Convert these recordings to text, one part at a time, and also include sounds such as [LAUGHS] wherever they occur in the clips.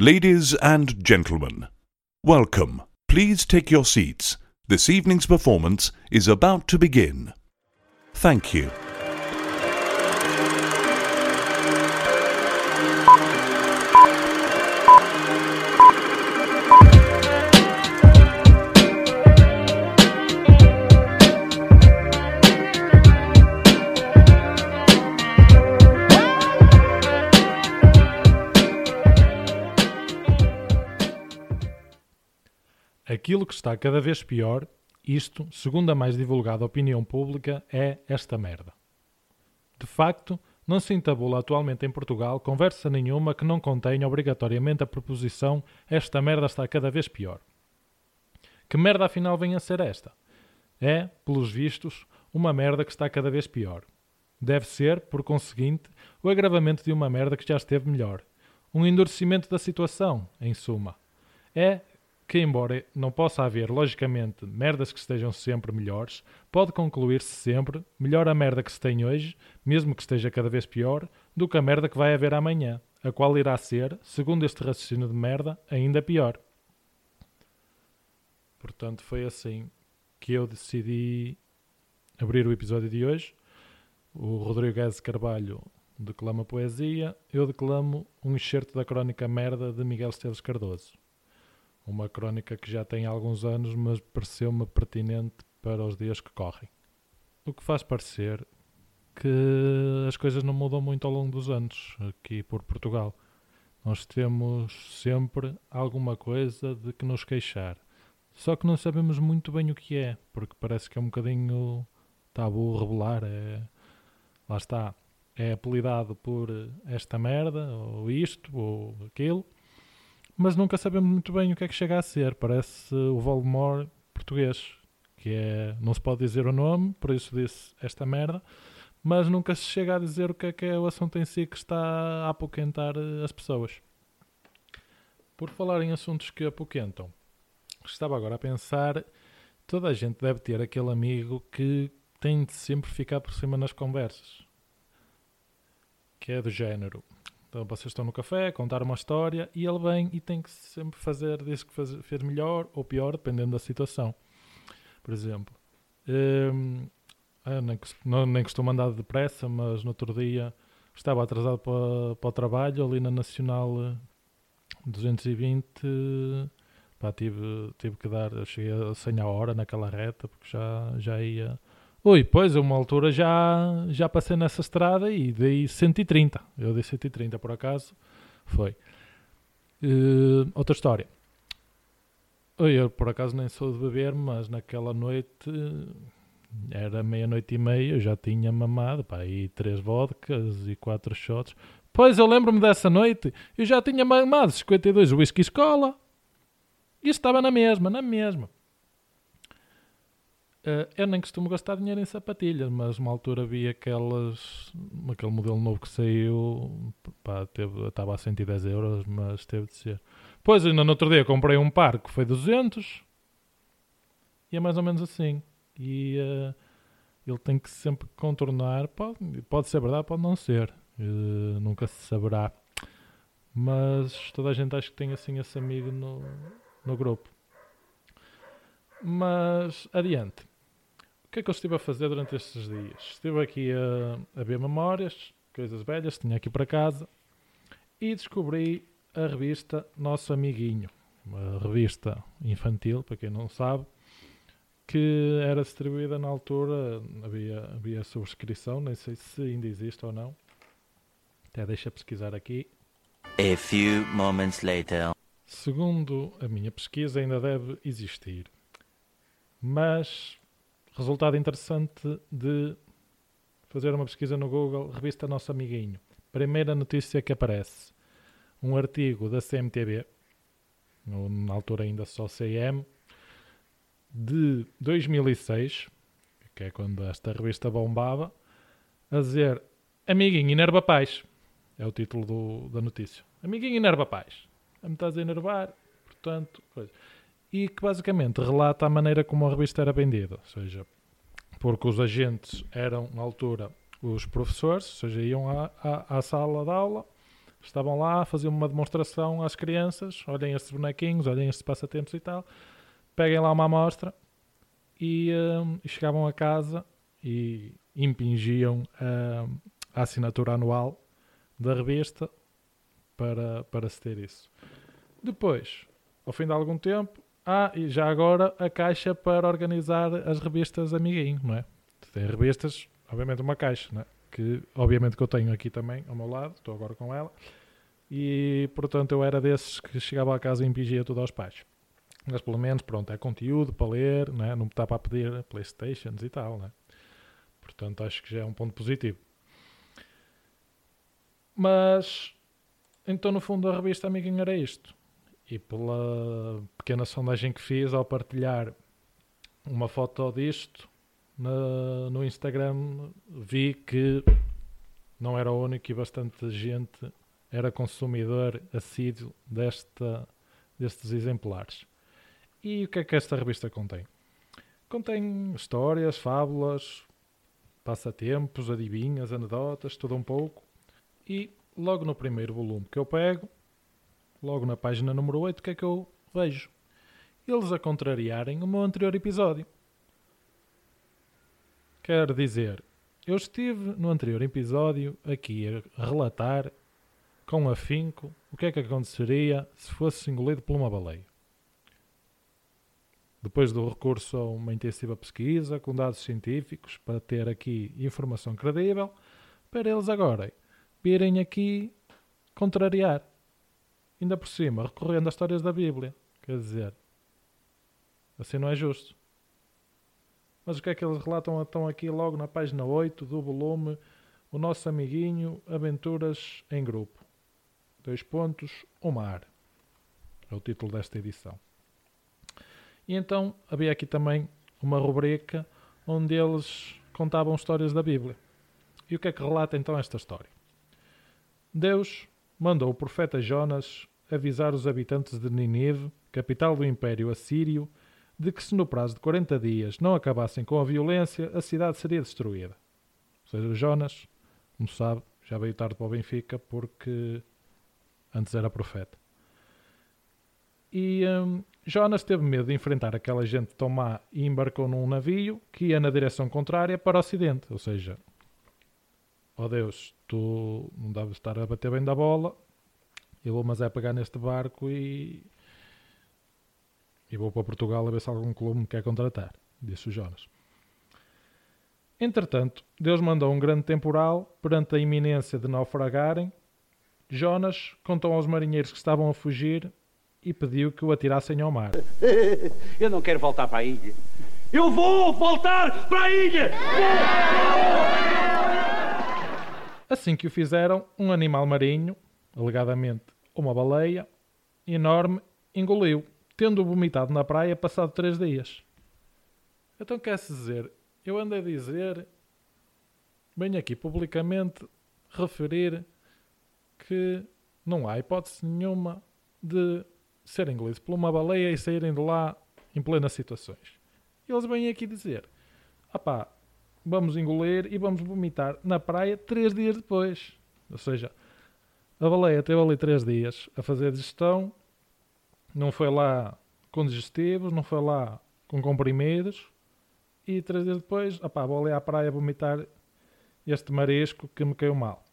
Ladies and gentlemen, welcome. Please take your seats. This evening's performance is about to begin. Thank you. Aquilo que está cada vez pior, isto, segundo a mais divulgada opinião pública, é esta merda. De facto, não se entabula atualmente em Portugal conversa nenhuma que não contenha obrigatoriamente a proposição esta merda está cada vez pior. Que merda afinal vem a ser esta? É, pelos vistos, uma merda que está cada vez pior. Deve ser, por conseguinte, o agravamento de uma merda que já esteve melhor. Um endurecimento da situação, em suma. É que, embora não possa haver, logicamente, merdas que estejam sempre melhores, pode concluir-se sempre melhor a merda que se tem hoje, mesmo que esteja cada vez pior, do que a merda que vai haver amanhã, a qual irá ser, segundo este raciocínio de merda, ainda pior. Portanto, foi assim que eu decidi abrir o episódio de hoje. O Rodrigo Guedes Carvalho declama poesia, eu declamo um excerto da crónica Merda de Miguel Esteves Cardoso uma crónica que já tem alguns anos, mas pareceu-me pertinente para os dias que correm. O que faz parecer que as coisas não mudam muito ao longo dos anos aqui por Portugal. Nós temos sempre alguma coisa de que nos queixar. Só que não sabemos muito bem o que é, porque parece que é um bocadinho tabu revelar. É, lá está. É apelidado por esta merda, ou isto, ou aquilo mas nunca sabemos muito bem o que é que chega a ser. Parece o Voldemort português, que é, não se pode dizer o nome, por isso disse esta merda, mas nunca se chega a dizer o que é que é o assunto em si que está a apoquentar eh, as pessoas. Por falar em assuntos que apoquentam, estava agora a pensar, toda a gente deve ter aquele amigo que tem de sempre ficar por cima nas conversas, que é do género então vocês estão no café, contar uma história e ele vem e tem que sempre fazer, diz que faz, fez melhor ou pior, dependendo da situação. Por exemplo, hum, nem, nem costumo andar depressa, mas no outro dia estava atrasado para, para o trabalho ali na Nacional 220. Pá, tive, tive que dar, cheguei a 100 a hora naquela reta porque já, já ia Ui, pois, a uma altura já, já passei nessa estrada e dei 130. Eu dei 130 por acaso. Foi. Uh, outra história. Eu por acaso nem sou de beber, mas naquela noite era meia-noite e meia, eu já tinha mamado, pá, aí três vodkas e quatro shots. Pois, eu lembro-me dessa noite, eu já tinha mamado 52 whisky escola. E estava na mesma, na mesma. Uh, eu nem costumo gastar dinheiro em sapatilhas, mas uma altura vi aquelas, aquele modelo novo que saiu, pá, teve, estava a 110 euros, mas teve de ser. Pois, ainda no outro dia comprei um par que foi 200 e é mais ou menos assim. E uh, ele tem que sempre contornar, pode, pode ser verdade, pode não ser, uh, nunca se saberá. Mas toda a gente acha que tem assim esse amigo no, no grupo. Mas adiante que é que eu estive a fazer durante estes dias? Estive aqui a, a ver memórias, coisas velhas, tinha aqui para casa, e descobri a revista Nosso Amiguinho, uma revista infantil, para quem não sabe, que era distribuída na altura, havia, havia subscrição, nem sei se ainda existe ou não. Até deixa pesquisar aqui. A few moments later. Segundo a minha pesquisa, ainda deve existir. Mas Resultado interessante de fazer uma pesquisa no Google, revista Nosso Amiguinho. Primeira notícia que aparece: um artigo da CMTV, na altura ainda só CM, de 2006, que é quando esta revista bombava, a dizer Amiguinho enerva paz. É o título do, da notícia. Amiguinho enerva paz. A me estás a enervar, portanto, e que basicamente relata a maneira como a revista era vendida, ou seja, porque os agentes eram, na altura, os professores, ou seja, iam à, à, à sala de aula, estavam lá, faziam uma demonstração às crianças, olhem estes bonequinhos, olhem estes passatempos e tal, peguem lá uma amostra e, e chegavam a casa e impingiam hum, a assinatura anual da revista para, para se ter isso. Depois, ao fim de algum tempo, ah, e já agora a caixa para organizar as revistas amiguinho, não é? Tem revistas, obviamente uma caixa, não é? Que obviamente que eu tenho aqui também ao meu lado, estou agora com ela. E portanto eu era desses que chegava a casa e impingia tudo aos pais. Mas pelo menos, pronto, é conteúdo para ler, não, é? não me está para pedir Playstations e tal, não é? Portanto, acho que já é um ponto positivo. Mas, então, no fundo, a revista Amiguinho era isto. E pela pequena sondagem que fiz ao partilhar uma foto disto na- no Instagram, vi que não era o único e bastante gente era consumidor assíduo desta, destes exemplares. E o que é que esta revista contém? Contém histórias, fábulas, passatempos, adivinhas, anedotas, tudo um pouco. E logo no primeiro volume que eu pego, logo na página número 8, o que é que eu vejo? Eles a contrariarem o meu anterior episódio. Quer dizer, eu estive no anterior episódio aqui a relatar com afinco o que é que aconteceria se fosse engolido por uma baleia. Depois do recurso a uma intensiva pesquisa com dados científicos para ter aqui informação credível, para eles agora virem aqui contrariar. Ainda por cima, recorrendo às histórias da Bíblia. Quer dizer, assim não é justo. Mas o que é que eles relatam então aqui logo na página 8 do volume O Nosso Amiguinho Aventuras em Grupo? Dois pontos, o mar. É o título desta edição. E então havia aqui também uma rubrica onde eles contavam histórias da Bíblia. E o que é que relata então esta história? Deus mandou o profeta Jonas avisar os habitantes de Nínive, capital do Império Assírio, de que se no prazo de 40 dias não acabassem com a violência, a cidade seria destruída. Ou seja, Jonas, como sabe, já veio tarde para o Benfica porque antes era profeta. E hum, Jonas teve medo de enfrentar aquela gente tão má e embarcou num navio que ia na direção contrária para o ocidente. Ou seja, ó Deus, tu não deves estar a bater bem da bola, eu vou mas é pegar neste barco e, e vou para Portugal a ver se algum clube me quer contratar, disse o Jonas. Entretanto, Deus mandou um grande temporal perante a iminência de naufragarem. Jonas contou aos marinheiros que estavam a fugir e pediu que o atirassem ao mar. [LAUGHS] Eu não quero voltar para a ilha. Eu vou voltar para a ilha! [LAUGHS] Assim que o fizeram, um animal marinho, alegadamente uma baleia, enorme, engoliu, tendo vomitado na praia passado três dias. Então quer-se dizer, eu ando a dizer, venho aqui publicamente referir que não há hipótese nenhuma de ser engolidos por uma baleia e saírem de lá em plenas situações. Eles vêm aqui dizer, opá, vamos engolir e vamos vomitar na praia três dias depois. Ou seja, a baleia teve ali três dias a fazer digestão, não foi lá com digestivos, não foi lá com comprimidos, e três dias depois, opá, vou ali à praia vomitar este marisco que me caiu mal.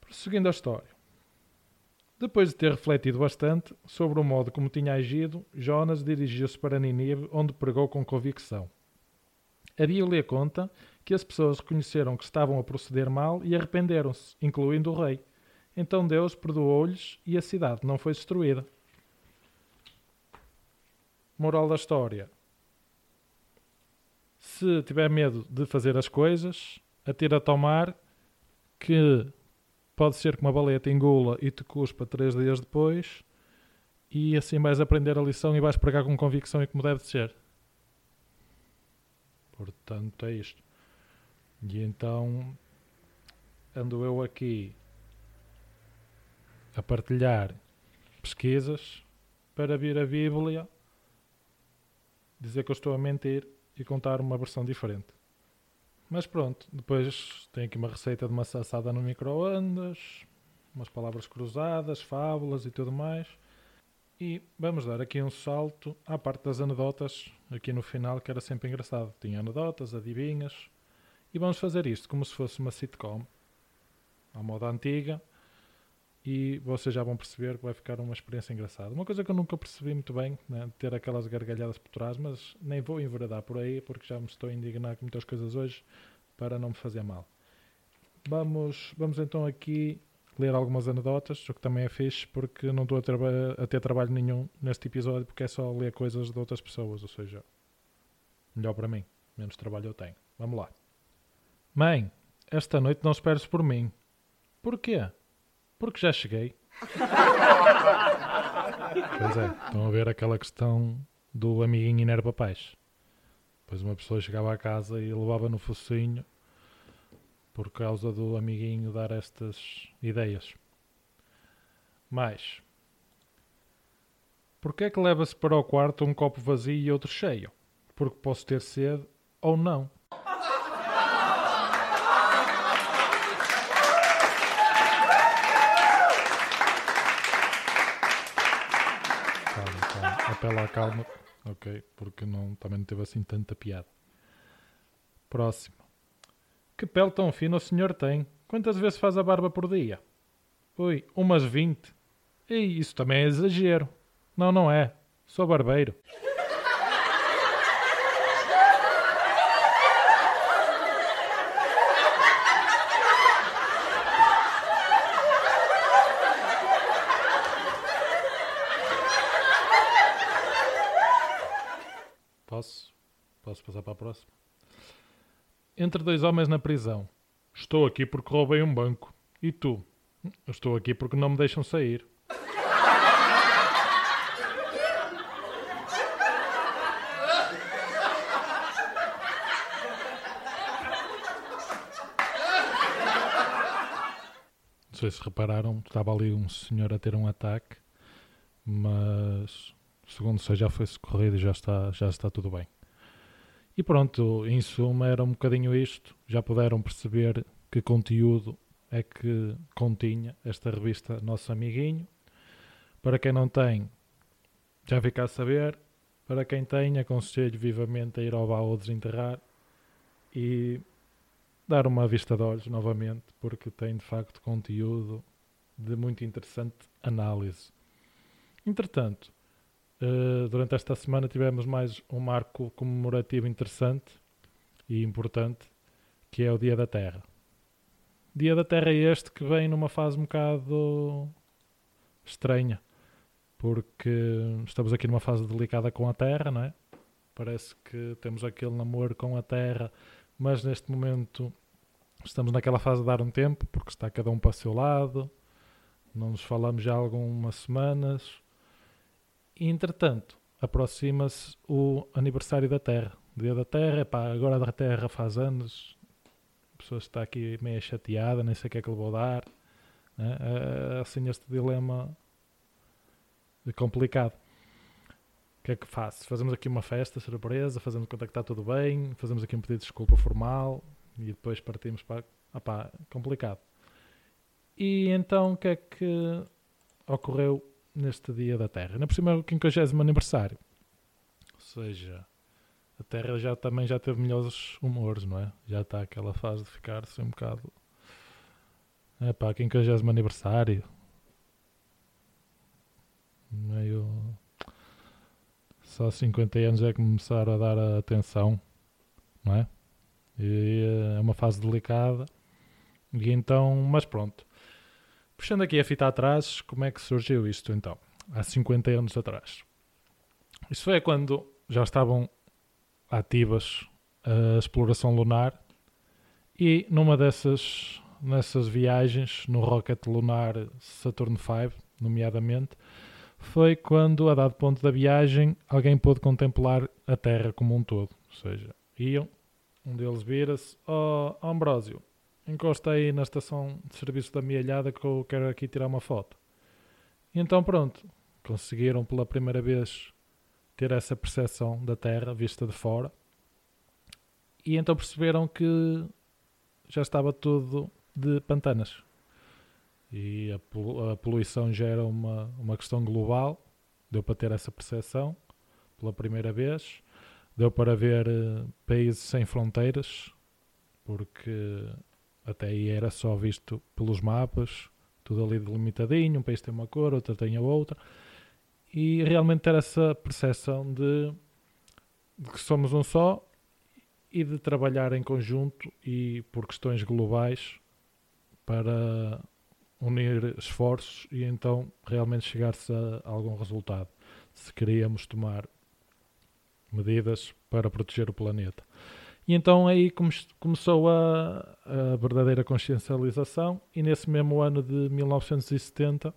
Prosseguindo a história. Depois de ter refletido bastante sobre o modo como tinha agido, Jonas dirigiu-se para Nínive, onde pregou com convicção. A Bíblia conta que as pessoas reconheceram que estavam a proceder mal e arrependeram-se, incluindo o rei. Então Deus perdoou-lhes e a cidade não foi destruída. Moral da história: Se tiver medo de fazer as coisas, atira-te ao mar, que pode ser que uma baleia te engula e te cuspa três dias depois, e assim vais aprender a lição e vais pregar com convicção e como deve de ser. Portanto, é isto. E então ando eu aqui a partilhar pesquisas para vir a Bíblia dizer que eu estou a mentir e contar uma versão diferente. Mas pronto, depois tem aqui uma receita de massa assada no micro-ondas, umas palavras cruzadas, fábulas e tudo mais. E vamos dar aqui um salto à parte das anedotas, aqui no final, que era sempre engraçado. Tinha anedotas, adivinhas. E vamos fazer isto como se fosse uma sitcom, à moda antiga. E vocês já vão perceber que vai ficar uma experiência engraçada. Uma coisa que eu nunca percebi muito bem, né, ter aquelas gargalhadas por trás, mas nem vou enveredar por aí, porque já me estou a indignar com muitas coisas hoje, para não me fazer mal. Vamos, vamos então aqui ler algumas anedotas, o que também é fixe, porque não estou a, a ter trabalho nenhum neste episódio, porque é só ler coisas de outras pessoas, ou seja, melhor para mim, menos trabalho eu tenho. Vamos lá. Mãe, esta noite não esperes por mim. Porquê? Porque já cheguei. [LAUGHS] pois é, estão a ver aquela questão do amiguinho inerva paz. Pois uma pessoa chegava à casa e levava no focinho por causa do amiguinho dar estas ideias. Mais. Porquê é que leva-se para o quarto um copo vazio e outro cheio? Porque posso ter sede ou não. Calma. Apela à calma. Ok, porque não, também não teve assim tanta piada. Próximo. Que pele tão fina o senhor tem? Quantas vezes faz a barba por dia? Ui, umas 20. E isso também é exagero. Não, não é. Sou barbeiro. Posso? Posso passar para a próxima? Entre dois homens na prisão. Estou aqui porque roubei um banco. E tu? Estou aqui porque não me deixam sair. Não sei se repararam, estava ali um senhor a ter um ataque, mas segundo sei já foi socorrido e já está, já está tudo bem. E pronto, em suma era um bocadinho isto. Já puderam perceber que conteúdo é que continha esta revista Nosso Amiguinho. Para quem não tem, já fica a saber. Para quem tem, aconselho vivamente a ir ao baú desenterrar e dar uma vista de olhos novamente, porque tem de facto conteúdo de muito interessante análise. Entretanto, Uh, durante esta semana tivemos mais um marco comemorativo interessante e importante, que é o Dia da Terra. Dia da Terra é este que vem numa fase um bocado estranha, porque estamos aqui numa fase delicada com a Terra, não é? Parece que temos aquele namoro com a Terra, mas neste momento estamos naquela fase de dar um tempo, porque está cada um para o seu lado, não nos falamos já há algumas semanas e, entretanto, aproxima-se o aniversário da Terra. Dia da Terra, pá, agora da Terra faz anos. A pessoa está aqui meio chateada, nem sei o que é que lhe vou dar. Né? É, assim, este dilema é complicado. O que é que faço? Fazemos aqui uma festa surpresa, fazemos conta que está tudo bem, fazemos aqui um pedido de desculpa formal e depois partimos para. Ah pá, complicado. E então o que é que ocorreu neste dia da Terra. Na por cima é o 50 aniversário. Ou seja, a Terra já também já teve melhores humores, não é? Já está aquela fase de ficar assim um bocado. É pá, 50 aniversário. Meio. Só 50 anos é começar a dar a atenção, não é? E é uma fase delicada. E então, mas pronto. Puxando aqui a fita atrás, como é que surgiu isto então? Há 50 anos atrás. Isso foi quando já estavam ativas a exploração lunar e numa dessas nessas viagens no rocket lunar Saturn V, nomeadamente, foi quando a dado ponto da viagem alguém pôde contemplar a Terra como um todo. Ou seja, iam, um deles vira-se, oh, Ambrósio, encosta aí na estação de serviço da Mialhada que eu quero aqui tirar uma foto. E então pronto, conseguiram pela primeira vez ter essa percepção da Terra vista de fora. E então perceberam que já estava tudo de pantanas. E a, polu- a poluição já era uma, uma questão global. Deu para ter essa percepção pela primeira vez. Deu para ver eh, países sem fronteiras, porque até aí era só visto pelos mapas, tudo ali delimitadinho, um país tem uma cor, outro tem a outra. E realmente ter essa percepção de, de que somos um só e de trabalhar em conjunto e por questões globais para unir esforços e então realmente chegar-se a algum resultado. Se queríamos tomar medidas para proteger o planeta. E então aí come- começou a, a verdadeira consciencialização e nesse mesmo ano de 1970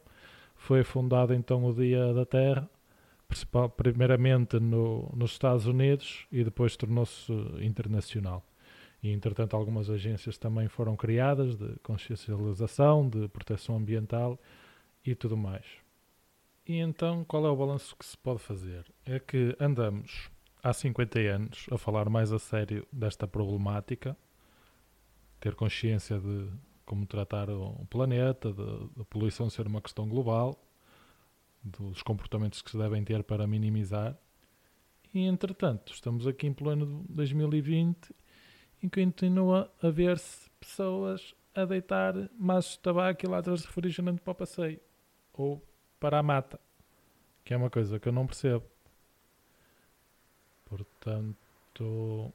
foi fundado então o Dia da Terra, primeiramente no, nos Estados Unidos e depois tornou-se internacional. E entretanto algumas agências também foram criadas de consciencialização, de proteção ambiental e tudo mais. E então qual é o balanço que se pode fazer? É que andamos há 50 anos a falar mais a sério desta problemática, ter consciência de como tratar o planeta, da poluição ser uma questão global, dos comportamentos que se devem ter para minimizar. E entretanto, estamos aqui em pleno 2020 e continua a ver-se pessoas a deitar maços de tabaco e latas de refrigerante para o passeio ou para a mata, que é uma coisa que eu não percebo. Portanto,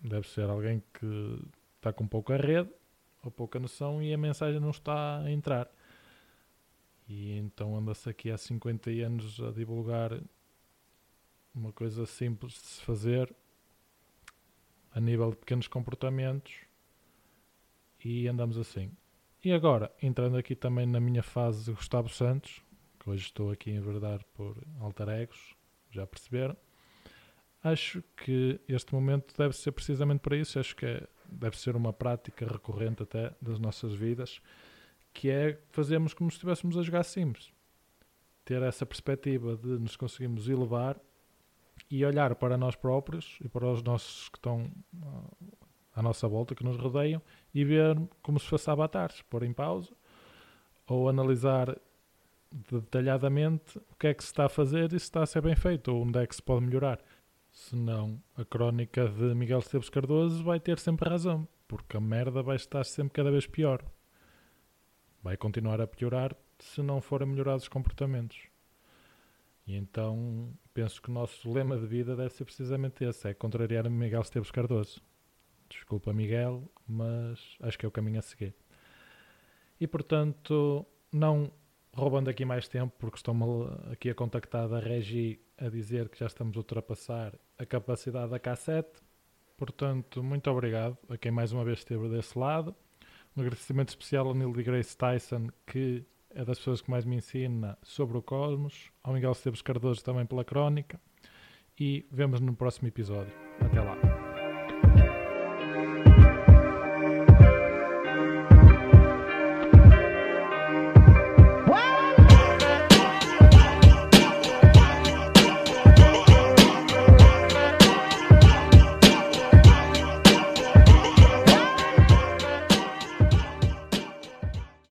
deve ser alguém que está com pouca rede ou pouca noção e a mensagem não está a entrar. E então anda-se aqui há 50 anos a divulgar uma coisa simples de se fazer a nível de pequenos comportamentos e andamos assim. E agora, entrando aqui também na minha fase de Gustavo Santos, que hoje estou aqui a enverdar por alter egos, já perceberam? Acho que este momento deve ser precisamente para isso. Acho que é- deve ser uma prática recorrente até das nossas vidas, que é fazermos como se estivéssemos a jogar Sims. Ter essa perspectiva de nos conseguirmos elevar e olhar para nós próprios e para os nossos que estão ah, à nossa volta, que nos rodeiam, e ver como se fosse avatares, pôr em pausa, ou analisar detalhadamente o que é que se está a fazer e se está a ser bem feito, ou onde é que se pode melhorar. Senão, a crónica de Miguel Esteves Cardoso vai ter sempre razão, porque a merda vai estar sempre cada vez pior. Vai continuar a piorar se não forem melhorados os comportamentos. E então, penso que o nosso lema de vida deve ser precisamente esse, é contrariar Miguel Esteves Cardoso. Desculpa, Miguel, mas acho que é o caminho a seguir. E portanto, não roubando aqui mais tempo, porque estou-me aqui a contactar da Regi a dizer que já estamos a ultrapassar a capacidade da K7. Portanto, muito obrigado a quem mais uma vez esteve desse lado. Um agradecimento especial ao Neil deGrasse Tyson, que é das pessoas que mais me ensina sobre o cosmos. Ao Miguel Esteves Cardoso também pela crónica. E vemos no próximo episódio. Até lá.